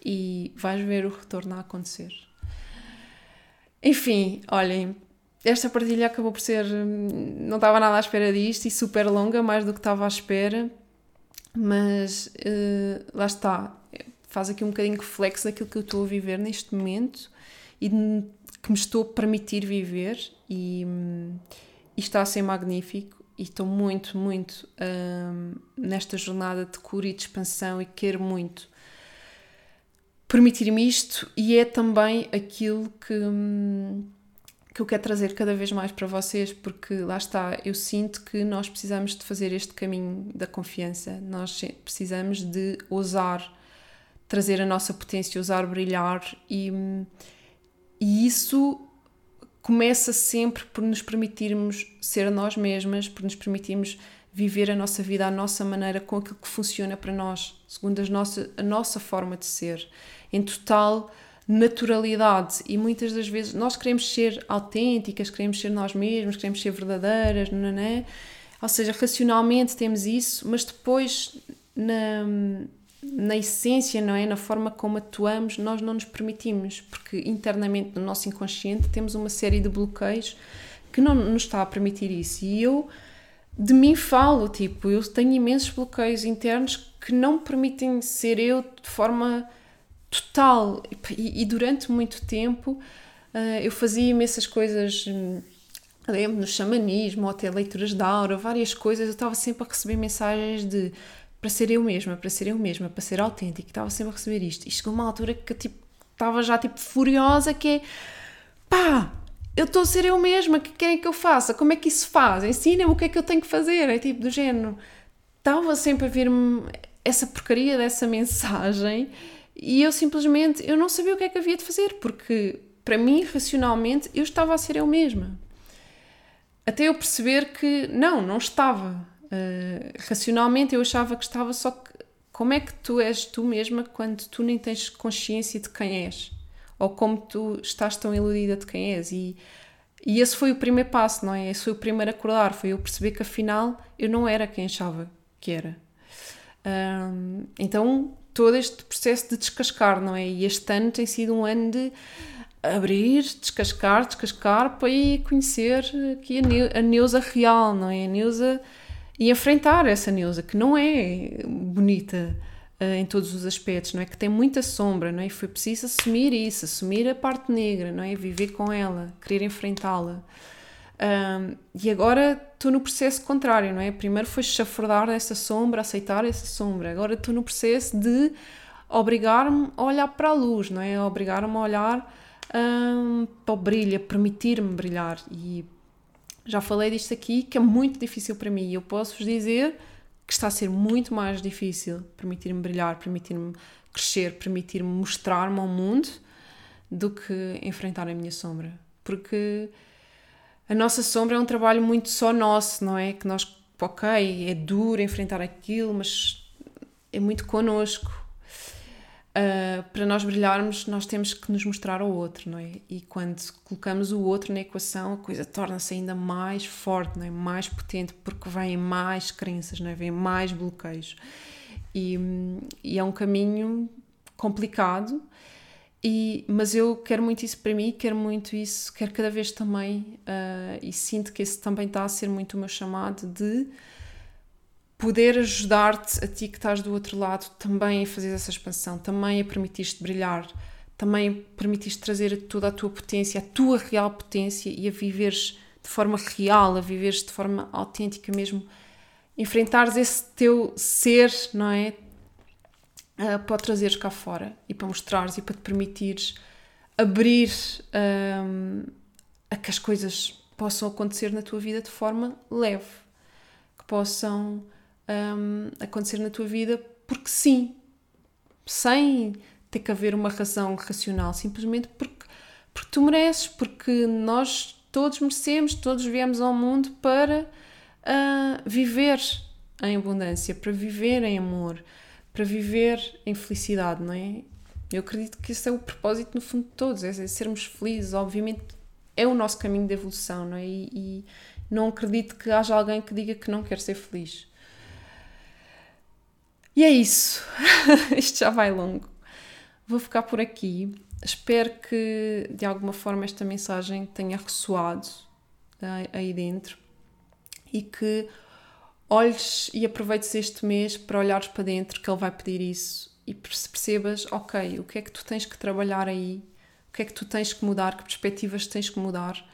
e vais ver o retorno a acontecer. Enfim, olhem, esta partilha acabou por ser. Não estava nada à espera disto e super longa, mais do que estava à espera, mas uh, lá está. Faz aqui um bocadinho reflexo daquilo que eu estou a viver neste momento e que me estou a permitir viver e, e está a ser magnífico. E estou muito, muito um, nesta jornada de cura e de expansão e quero muito permitir-me isto. E é também aquilo que, hum, que eu quero trazer cada vez mais para vocês, porque lá está, eu sinto que nós precisamos de fazer este caminho da confiança, nós precisamos de ousar trazer a nossa potência, ousar brilhar e, e isso começa sempre por nos permitirmos ser nós mesmas, por nos permitirmos viver a nossa vida à nossa maneira, com aquilo que funciona para nós, segundo as nossa, a nossa forma de ser em total naturalidade e muitas das vezes nós queremos ser autênticas, queremos ser nós mesmos, queremos ser verdadeiras, não é? Ou seja, racionalmente temos isso, mas depois na, na essência, não é? Na forma como atuamos, nós não nos permitimos, porque internamente no nosso inconsciente temos uma série de bloqueios que não nos está a permitir isso. E eu de mim falo, tipo, eu tenho imensos bloqueios internos que não permitem ser eu de forma total. E, e durante muito tempo uh, eu fazia imensas coisas, hum, lembro, no xamanismo, ou até leituras de aura, várias coisas. Eu estava sempre a receber mensagens de para ser eu mesma, para ser eu mesma, para ser autêntica. Estava sempre a receber isto. E chegou uma altura que tipo, estava já tipo furiosa, que é pá, eu estou a ser eu mesma, o que querem que eu faça? Como é que isso faz? Ensina-me o que é que eu tenho que fazer. É tipo do género. Estava sempre a vir-me essa porcaria dessa mensagem e eu simplesmente, eu não sabia o que é que havia de fazer, porque para mim, racionalmente, eu estava a ser eu mesma. Até eu perceber que não, não estava. Uh, racionalmente eu achava que estava, só que como é que tu és tu mesma quando tu nem tens consciência de quem és? Ou como tu estás tão iludida de quem és? E, e esse foi o primeiro passo, não é? Esse foi o primeiro acordar, foi eu perceber que afinal eu não era quem achava que era. Um, então todo este processo de descascar, não é? E este ano tem sido um ano de abrir, descascar, descascar para ir conhecer aqui a Neuza real, não é? A Neuza e enfrentar essa Neuza que não é bonita uh, em todos os aspectos, não é? Que tem muita sombra, não é? E foi preciso assumir isso, assumir a parte negra, não é? Viver com ela, querer enfrentá-la. E agora estou no processo contrário, não é? Primeiro foi chafurdar essa sombra, aceitar essa sombra. Agora estou no processo de obrigar-me a olhar para a luz, não é? Obrigar-me a olhar um, para o brilho, permitir-me brilhar. E já falei disto aqui, que é muito difícil para mim. E eu posso-vos dizer que está a ser muito mais difícil permitir-me brilhar, permitir-me crescer, permitir-me mostrar-me ao mundo do que enfrentar a minha sombra. Porque a nossa sombra é um trabalho muito só nosso, não é? Que nós, ok, é duro enfrentar aquilo, mas é muito connosco. Uh, para nós brilharmos, nós temos que nos mostrar ao outro, não é? E quando colocamos o outro na equação, a coisa torna-se ainda mais forte, não é? Mais potente, porque vêm mais crenças, não é? Vêm mais bloqueios. E, e é um caminho complicado, e, mas eu quero muito isso para mim, quero muito isso, quero cada vez também, uh, e sinto que esse também está a ser muito o meu chamado de poder ajudar-te, a ti que estás do outro lado, também a fazer essa expansão, também a permitir-te brilhar, também a permitir-te trazer toda a tua potência, a tua real potência e a viveres de forma real, a viveres de forma autêntica mesmo, enfrentares esse teu ser, não é? uh, para o trazeres cá fora e para mostrares e para te permitires abrir um, a que as coisas possam acontecer na tua vida de forma leve, que possam um, acontecer na tua vida porque sim, sem ter que haver uma razão racional, simplesmente porque, porque tu mereces, porque nós todos merecemos, todos viemos ao mundo para uh, viver em abundância, para viver em amor, para viver em felicidade, não é? Eu acredito que esse é o propósito no fundo de todos, é sermos felizes, obviamente é o nosso caminho de evolução, não é? E, e não acredito que haja alguém que diga que não quer ser feliz. E é isso. Isto já vai longo. Vou ficar por aqui. Espero que de alguma forma esta mensagem tenha ressoado aí dentro e que olhes e aproveites este mês para olhares para dentro, que ele vai pedir isso e percebas, ok, o que é que tu tens que trabalhar aí, o que é que tu tens que mudar, que perspectivas tens que mudar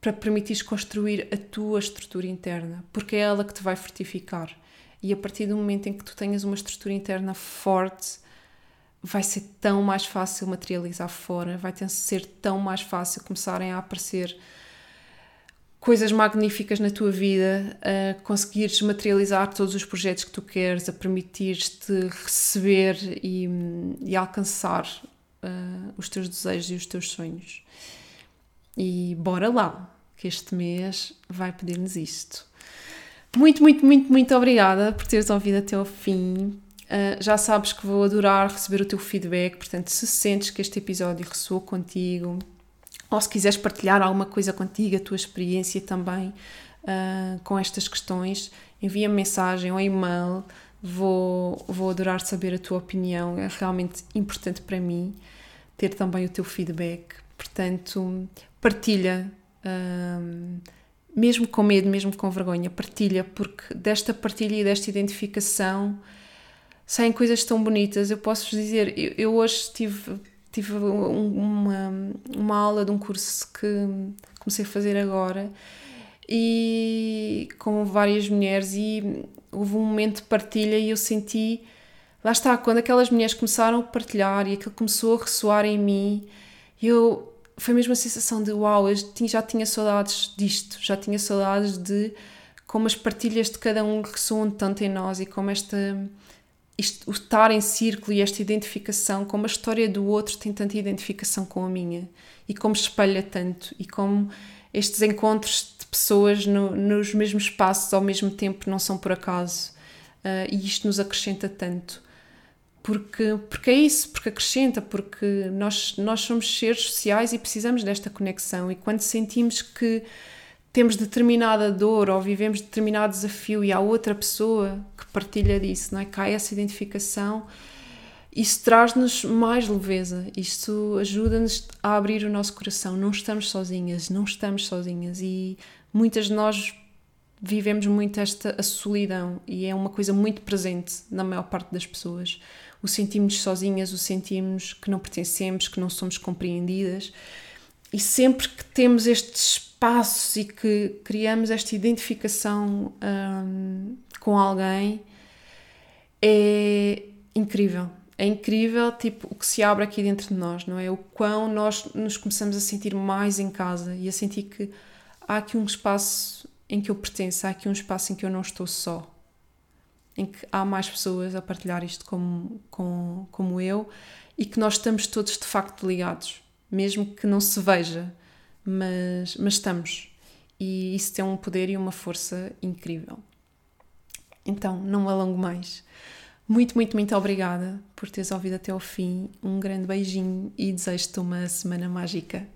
para permitires construir a tua estrutura interna, porque é ela que te vai fortificar. E a partir do momento em que tu tenhas uma estrutura interna forte, vai ser tão mais fácil materializar fora, vai ser tão mais fácil começarem a aparecer coisas magníficas na tua vida, a conseguires materializar todos os projetos que tu queres, a permitir-te receber e, e alcançar uh, os teus desejos e os teus sonhos. E bora lá, que este mês vai pedir-nos isto. Muito, muito, muito, muito obrigada por teres ouvido até ao fim. Uh, já sabes que vou adorar receber o teu feedback, portanto, se sentes que este episódio ressoou contigo, ou se quiseres partilhar alguma coisa contigo, a tua experiência também uh, com estas questões, envia-me mensagem ou e-mail. Vou, vou adorar saber a tua opinião, é realmente importante para mim ter também o teu feedback. Portanto, partilha. Uh, mesmo com medo, mesmo com vergonha, partilha, porque desta partilha e desta identificação saem coisas tão bonitas. Eu posso vos dizer, eu, eu hoje tive, tive uma, uma aula de um curso que comecei a fazer agora e com várias mulheres e houve um momento de partilha e eu senti lá está, quando aquelas mulheres começaram a partilhar e aquilo começou a ressoar em mim, eu foi mesmo a sensação de uau, eu já tinha saudades disto, já tinha saudades de como as partilhas de cada um ressoam tanto em nós e como esta isto, o estar em círculo e esta identificação, como a história do outro tem tanta identificação com a minha e como espelha tanto e como estes encontros de pessoas no, nos mesmos espaços ao mesmo tempo não são por acaso. Uh, e isto nos acrescenta tanto porque, porque é isso, porque acrescenta, porque nós, nós somos seres sociais e precisamos desta conexão e quando sentimos que temos determinada dor ou vivemos determinado desafio e há outra pessoa que partilha disso, não é? Cai essa identificação, isso traz-nos mais leveza, isto ajuda-nos a abrir o nosso coração. Não estamos sozinhas, não estamos sozinhas e muitas de nós vivemos muito esta solidão e é uma coisa muito presente na maior parte das pessoas. O sentimos sozinhas, o sentimos que não pertencemos, que não somos compreendidas. E sempre que temos estes espaços e que criamos esta identificação um, com alguém é incrível. É incrível tipo, o que se abre aqui dentro de nós, não é? O quão nós nos começamos a sentir mais em casa e a sentir que há aqui um espaço em que eu pertenço, há aqui um espaço em que eu não estou só, em que há mais pessoas a partilhar isto como, como, como eu e que nós estamos todos de facto ligados, mesmo que não se veja mas, mas estamos. E isso tem um poder e uma força incrível. Então, não alongo mais. Muito, muito, muito obrigada por teres ouvido até ao fim. Um grande beijinho e desejo-te uma semana mágica.